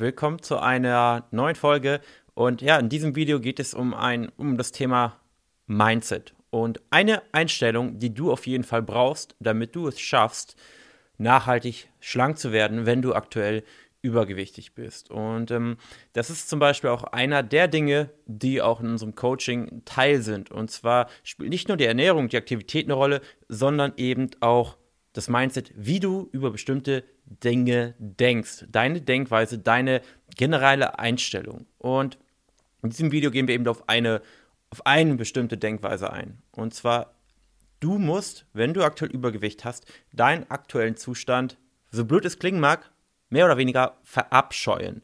Willkommen zu einer neuen Folge. Und ja, in diesem Video geht es um ein um das Thema Mindset und eine Einstellung, die du auf jeden Fall brauchst, damit du es schaffst, nachhaltig schlank zu werden, wenn du aktuell übergewichtig bist. Und ähm, das ist zum Beispiel auch einer der Dinge, die auch in unserem Coaching Teil sind. Und zwar spielt nicht nur die Ernährung, die Aktivität eine Rolle, sondern eben auch das Mindset, wie du über bestimmte Dinge denkst. Deine Denkweise, deine generelle Einstellung. Und in diesem Video gehen wir eben auf eine, auf eine bestimmte Denkweise ein. Und zwar, du musst, wenn du aktuell Übergewicht hast, deinen aktuellen Zustand, so blöd es klingen mag, mehr oder weniger verabscheuen.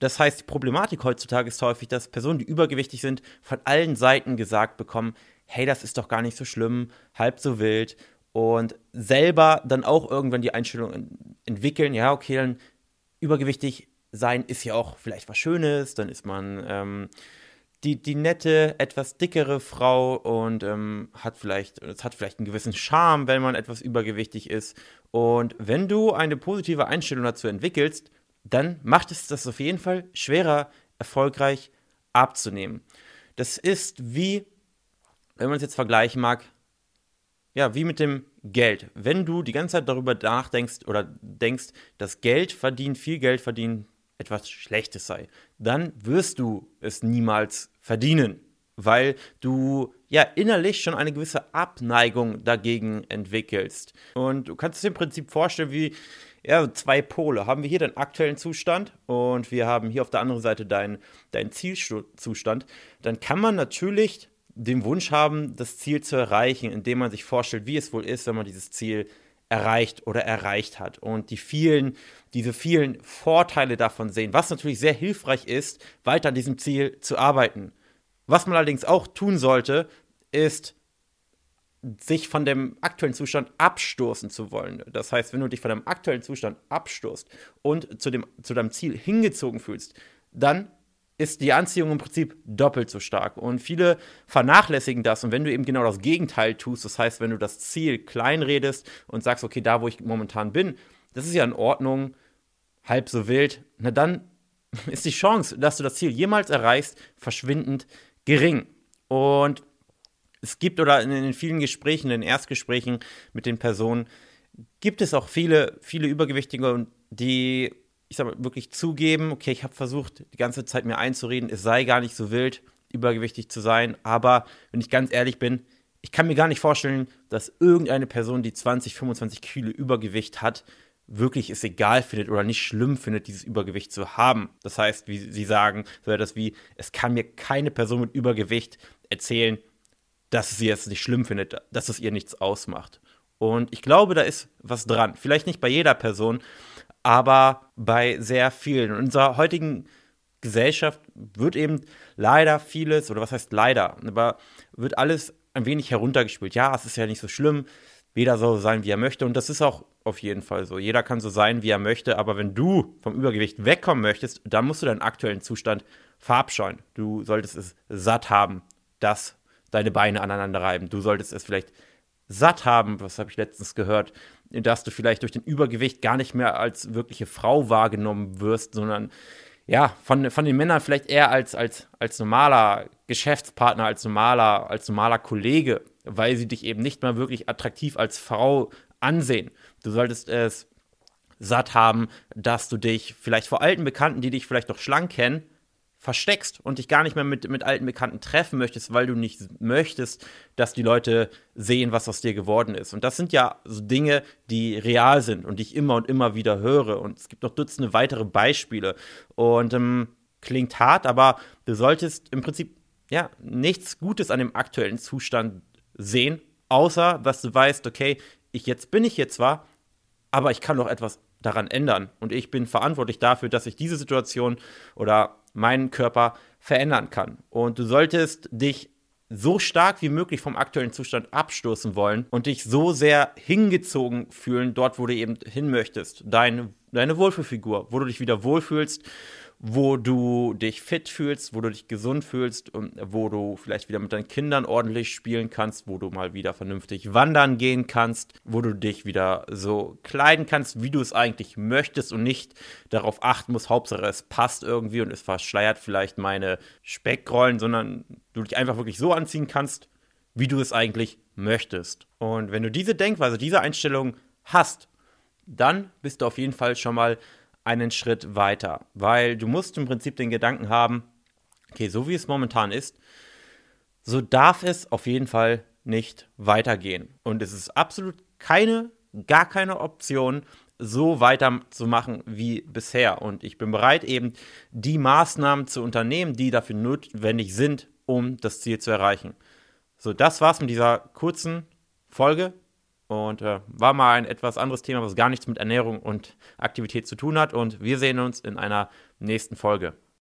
Das heißt, die Problematik heutzutage ist häufig, dass Personen, die übergewichtig sind, von allen Seiten gesagt bekommen, hey, das ist doch gar nicht so schlimm, halb so wild und selber dann auch irgendwann die Einstellung entwickeln, ja, okay, dann übergewichtig sein ist ja auch vielleicht was Schönes, dann ist man ähm, die, die nette, etwas dickere Frau und ähm, hat vielleicht, es hat vielleicht einen gewissen Charme, wenn man etwas übergewichtig ist. Und wenn du eine positive Einstellung dazu entwickelst, dann macht es das auf jeden Fall schwerer, erfolgreich abzunehmen. Das ist wie, wenn man es jetzt vergleichen mag, ja, wie mit dem Geld. Wenn du die ganze Zeit darüber nachdenkst oder denkst, dass Geld verdienen, viel Geld verdienen etwas Schlechtes sei, dann wirst du es niemals verdienen, weil du ja innerlich schon eine gewisse Abneigung dagegen entwickelst. Und du kannst es im Prinzip vorstellen wie ja, zwei Pole. Haben wir hier deinen aktuellen Zustand und wir haben hier auf der anderen Seite deinen, deinen Zielzustand. Dann kann man natürlich den Wunsch haben, das Ziel zu erreichen, indem man sich vorstellt, wie es wohl ist, wenn man dieses Ziel erreicht oder erreicht hat und die vielen, diese vielen Vorteile davon sehen, was natürlich sehr hilfreich ist, weiter an diesem Ziel zu arbeiten. Was man allerdings auch tun sollte, ist, sich von dem aktuellen Zustand abstoßen zu wollen. Das heißt, wenn du dich von deinem aktuellen Zustand abstoßt und zu, dem, zu deinem Ziel hingezogen fühlst, dann ist die Anziehung im Prinzip doppelt so stark. Und viele vernachlässigen das. Und wenn du eben genau das Gegenteil tust, das heißt, wenn du das Ziel kleinredest und sagst, okay, da wo ich momentan bin, das ist ja in Ordnung, halb so wild, na dann ist die Chance, dass du das Ziel jemals erreichst, verschwindend gering. Und es gibt oder in den vielen Gesprächen, in den Erstgesprächen mit den Personen, gibt es auch viele, viele Übergewichtige, die ich sag mal, wirklich zugeben, okay, ich habe versucht, die ganze Zeit mir einzureden, es sei gar nicht so wild, übergewichtig zu sein. Aber wenn ich ganz ehrlich bin, ich kann mir gar nicht vorstellen, dass irgendeine Person, die 20, 25 Kilo Übergewicht hat, wirklich es egal findet oder nicht schlimm findet, dieses Übergewicht zu haben. Das heißt, wie sie sagen, so etwas wie, es kann mir keine Person mit Übergewicht erzählen, dass sie es nicht schlimm findet, dass es ihr nichts ausmacht. Und ich glaube, da ist was dran. Vielleicht nicht bei jeder Person, aber bei sehr vielen. In unserer heutigen Gesellschaft wird eben leider vieles, oder was heißt leider, aber wird alles ein wenig heruntergespielt. Ja, es ist ja nicht so schlimm. Jeder soll so sein, wie er möchte. Und das ist auch auf jeden Fall so. Jeder kann so sein, wie er möchte. Aber wenn du vom Übergewicht wegkommen möchtest, dann musst du deinen aktuellen Zustand verabscheuen. Du solltest es satt haben, dass deine Beine aneinander reiben. Du solltest es vielleicht satt haben, was habe ich letztens gehört, dass du vielleicht durch den Übergewicht gar nicht mehr als wirkliche Frau wahrgenommen wirst, sondern ja, von, von den Männern vielleicht eher als, als, als normaler Geschäftspartner, als normaler, als normaler Kollege, weil sie dich eben nicht mehr wirklich attraktiv als Frau ansehen. Du solltest es satt haben, dass du dich vielleicht vor alten Bekannten, die dich vielleicht noch schlank kennen, versteckst und dich gar nicht mehr mit, mit alten Bekannten treffen möchtest, weil du nicht möchtest, dass die Leute sehen, was aus dir geworden ist. Und das sind ja so Dinge, die real sind und die ich immer und immer wieder höre. Und es gibt noch Dutzende weitere Beispiele. Und ähm, klingt hart, aber du solltest im Prinzip ja nichts Gutes an dem aktuellen Zustand sehen, außer dass du weißt, okay, ich jetzt bin ich hier zwar, aber ich kann doch etwas daran ändern. Und ich bin verantwortlich dafür, dass ich diese Situation oder meinen Körper verändern kann. Und du solltest dich so stark wie möglich vom aktuellen Zustand abstoßen wollen und dich so sehr hingezogen fühlen, dort, wo du eben hin möchtest. Dein deine Wohlfühlfigur, wo du dich wieder wohlfühlst, wo du dich fit fühlst, wo du dich gesund fühlst und wo du vielleicht wieder mit deinen Kindern ordentlich spielen kannst, wo du mal wieder vernünftig wandern gehen kannst, wo du dich wieder so kleiden kannst, wie du es eigentlich möchtest und nicht darauf achten musst, Hauptsache es passt irgendwie und es verschleiert vielleicht meine Speckrollen, sondern du dich einfach wirklich so anziehen kannst, wie du es eigentlich möchtest. Und wenn du diese Denkweise, diese Einstellung hast, dann bist du auf jeden Fall schon mal einen Schritt weiter, weil du musst im Prinzip den Gedanken haben, okay, so wie es momentan ist, so darf es auf jeden Fall nicht weitergehen. Und es ist absolut keine, gar keine Option, so weiterzumachen wie bisher. Und ich bin bereit, eben die Maßnahmen zu unternehmen, die dafür notwendig sind, um das Ziel zu erreichen. So, das war's mit dieser kurzen Folge. Und äh, war mal ein etwas anderes Thema, was gar nichts mit Ernährung und Aktivität zu tun hat. Und wir sehen uns in einer nächsten Folge.